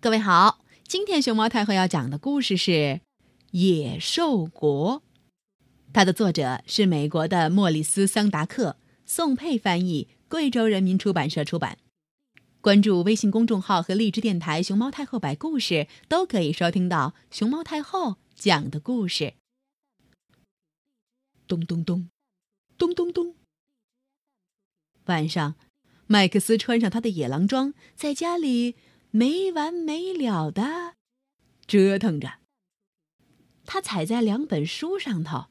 各位好，今天熊猫太后要讲的故事是《野兽国》，它的作者是美国的莫里斯·桑达克，宋佩翻译，贵州人民出版社出版。关注微信公众号和荔枝电台“熊猫太后摆故事”，都可以收听到熊猫太后讲的故事。咚咚咚，咚咚咚。晚上，麦克斯穿上他的野狼装，在家里。没完没了的折腾着。他踩在两本书上头，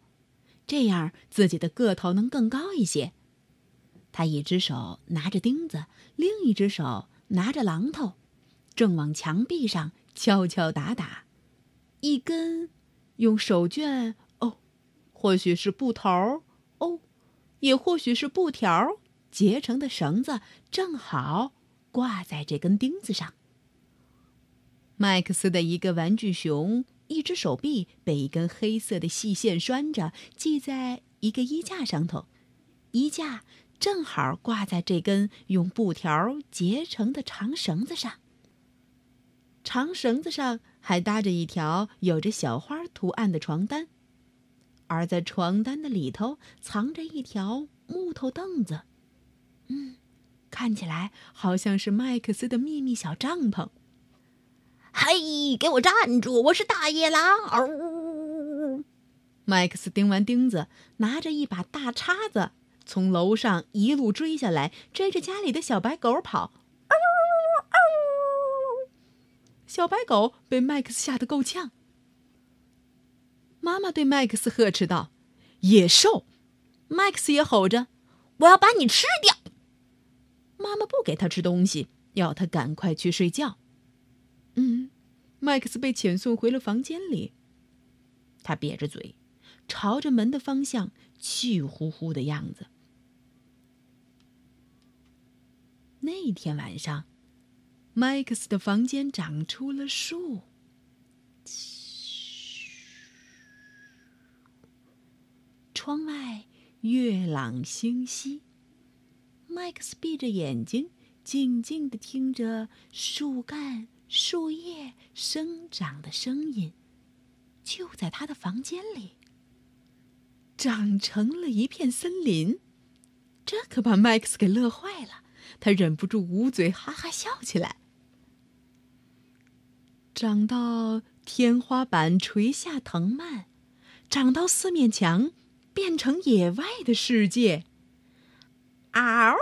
这样自己的个头能更高一些。他一只手拿着钉子，另一只手拿着榔头，正往墙壁上敲敲打打。一根用手绢哦，或许是布头哦，也或许是布条结成的绳子，正好挂在这根钉子上。麦克斯的一个玩具熊，一只手臂被一根黑色的细线拴着，系在一个衣架上头，衣架正好挂在这根用布条结成的长绳子上。长绳子上还搭着一条有着小花图案的床单，而在床单的里头藏着一条木头凳子。嗯，看起来好像是麦克斯的秘密小帐篷。嘿，给我站住！我是大野狼！嗷！麦克斯钉完钉子，拿着一把大叉子，从楼上一路追下来，追着家里的小白狗跑。嗷！小白狗被麦克斯吓得够呛。妈妈对麦克斯呵斥道：“野兽！”麦克斯也吼着：“我要把你吃掉！”妈妈不给他吃东西，要他赶快去睡觉。嗯，麦克斯被遣送回了房间里。他瘪着嘴，朝着门的方向，气呼呼的样子。那天晚上，麦克斯的房间长出了树。窗外月朗星稀，麦克斯闭着眼睛，静静的听着树干。树叶生长的声音，就在他的房间里，长成了一片森林。这可把麦克斯给乐坏了，他忍不住捂嘴哈哈笑起来。长到天花板垂下藤蔓，长到四面墙，变成野外的世界。嗷！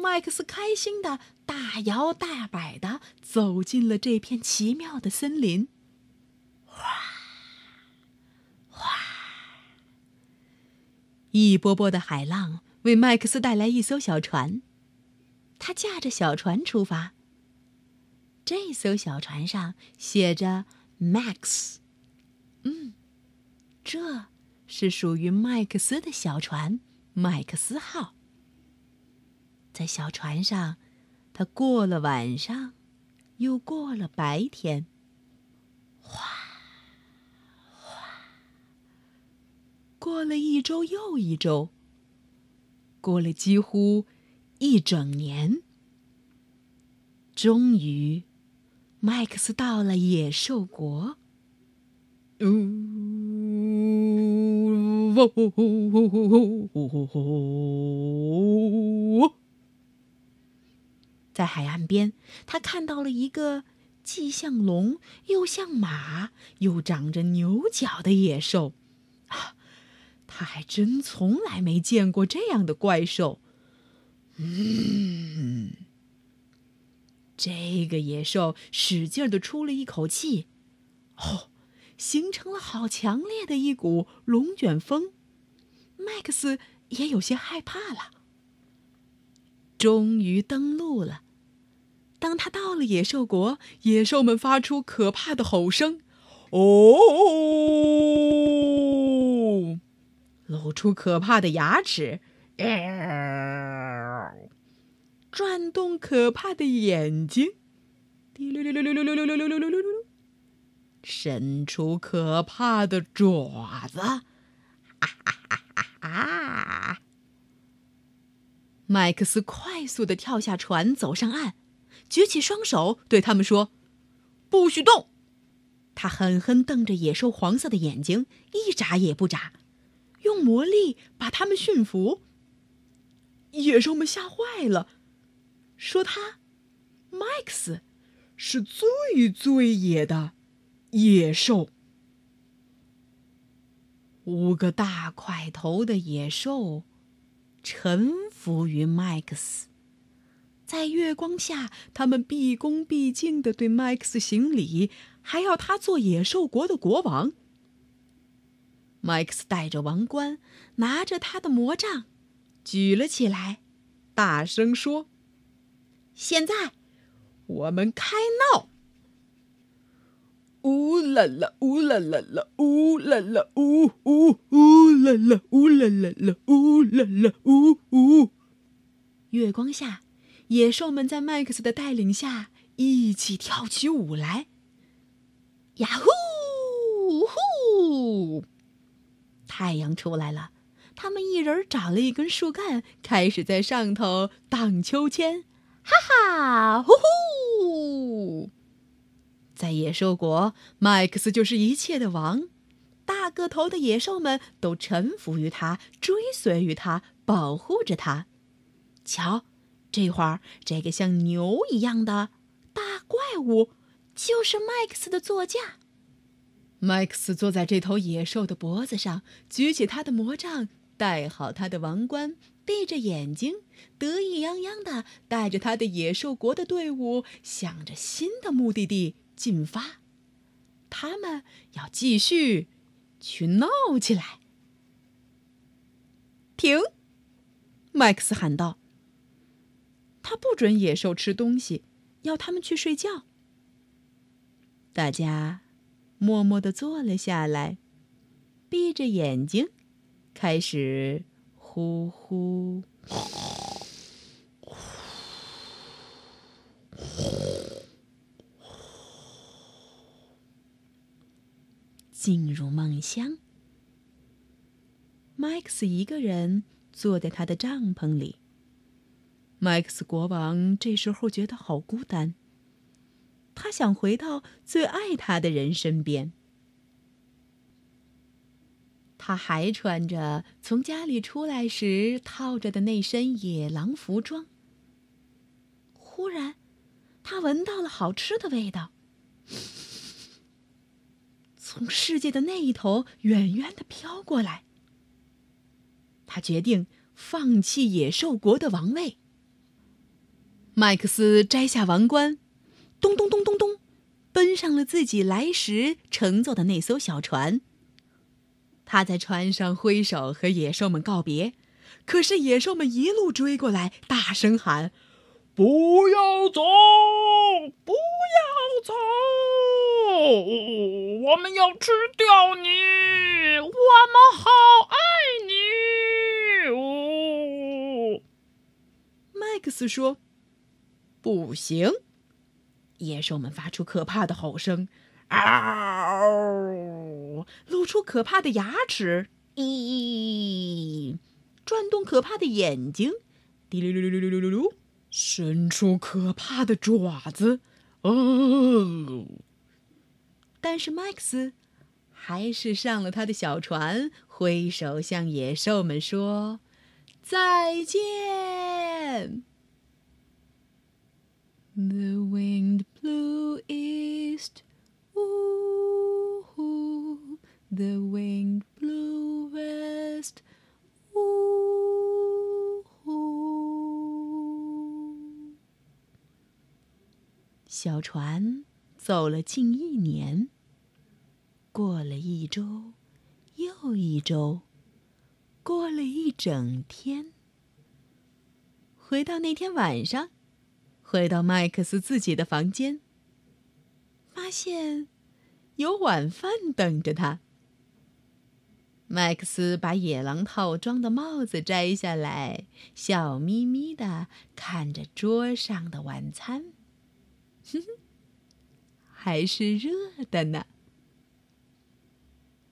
麦克斯开心的大摇大摆的走进了这片奇妙的森林。哗，哗！一波波的海浪为麦克斯带来一艘小船，他驾着小船出发。这艘小船上写着 “Max”，嗯，这是属于麦克斯的小船——麦克斯号。在小船上，他过了晚上，又过了白天。哗，哗，过了一周又一周，过了几乎一整年。终于，麦克斯到了野兽国。呜，呜呜呜呜呜呜！在海岸边，他看到了一个既像龙又像马又长着牛角的野兽，啊，他还真从来没见过这样的怪兽。嗯，这个野兽使劲的出了一口气，哦，形成了好强烈的一股龙卷风，麦克斯也有些害怕了。终于登陆了。当他到了野兽国，野兽们发出可怕的吼声，哦，露出可怕的牙齿，转动可怕的眼睛，滴溜溜溜溜溜溜溜溜溜溜溜，伸出可怕的爪子，哈哈哈哈哈！麦克斯快速的跳下船，走上岸，举起双手对他们说：“不许动！”他狠狠瞪着野兽黄色的眼睛，一眨也不眨，用魔力把他们驯服。野兽们吓坏了，说他麦克斯是最最野的野兽。五个大块头的野兽臣服于麦克斯，在月光下，他们毕恭毕敬的对麦克斯行礼，还要他做野兽国的国王。麦克斯戴着王冠，拿着他的魔杖。举了起来，大声说：“现在，我们开闹！”呜啦啦，呜啦啦啦，呜啦啦，呜呜呜啦啦，呜啦啦啦，呜啦啦，呜呜。月光下，野兽们在麦克斯的带领下一起跳起舞来。呀呼呼！太阳出来了。他们一人找了一根树干，开始在上头荡秋千，哈哈，呼呼！在野兽国，麦克斯就是一切的王，大个头的野兽们都臣服于他，追随于他，保护着他。瞧，这会儿这个像牛一样的大怪物，就是麦克斯的座驾。麦克斯坐在这头野兽的脖子上，举起他的魔杖。戴好他的王冠，闭着眼睛，得意洋洋的带着他的野兽国的队伍，向着新的目的地进发。他们要继续去闹起来。停！麦克斯喊道。他不准野兽吃东西，要他们去睡觉。大家默默地坐了下来，闭着眼睛。开始呼呼，进入梦乡。麦克斯一个人坐在他的帐篷里。麦克斯国王这时候觉得好孤单，他想回到最爱他的人身边。他还穿着从家里出来时套着的那身野狼服装。忽然，他闻到了好吃的味道，从世界的那一头远远的飘过来。他决定放弃野兽国的王位。麦克斯摘下王冠，咚咚咚咚咚，奔上了自己来时乘坐的那艘小船。他在船上挥手和野兽们告别，可是野兽们一路追过来，大声喊：“不要走，不要走！我们要吃掉你，我们好爱你！”麦克斯说：“不行！”野兽们发出可怕的吼声。嗷！露出可怕的牙齿，咦！转动可怕的眼睛，滴噜噜噜噜噜噜噜！伸出可怕的爪子，哦！但是麦克斯还是上了他的小船，挥手向野兽们说再见。The winged blue east. The wind blew west. 呜呼！小船走了近一年，过了一周，又一周，过了一整天。回到那天晚上，回到麦克斯自己的房间，发现有晚饭等着他。麦克斯把野狼套装的帽子摘下来，笑眯眯的看着桌上的晚餐，哼哼，还是热的呢。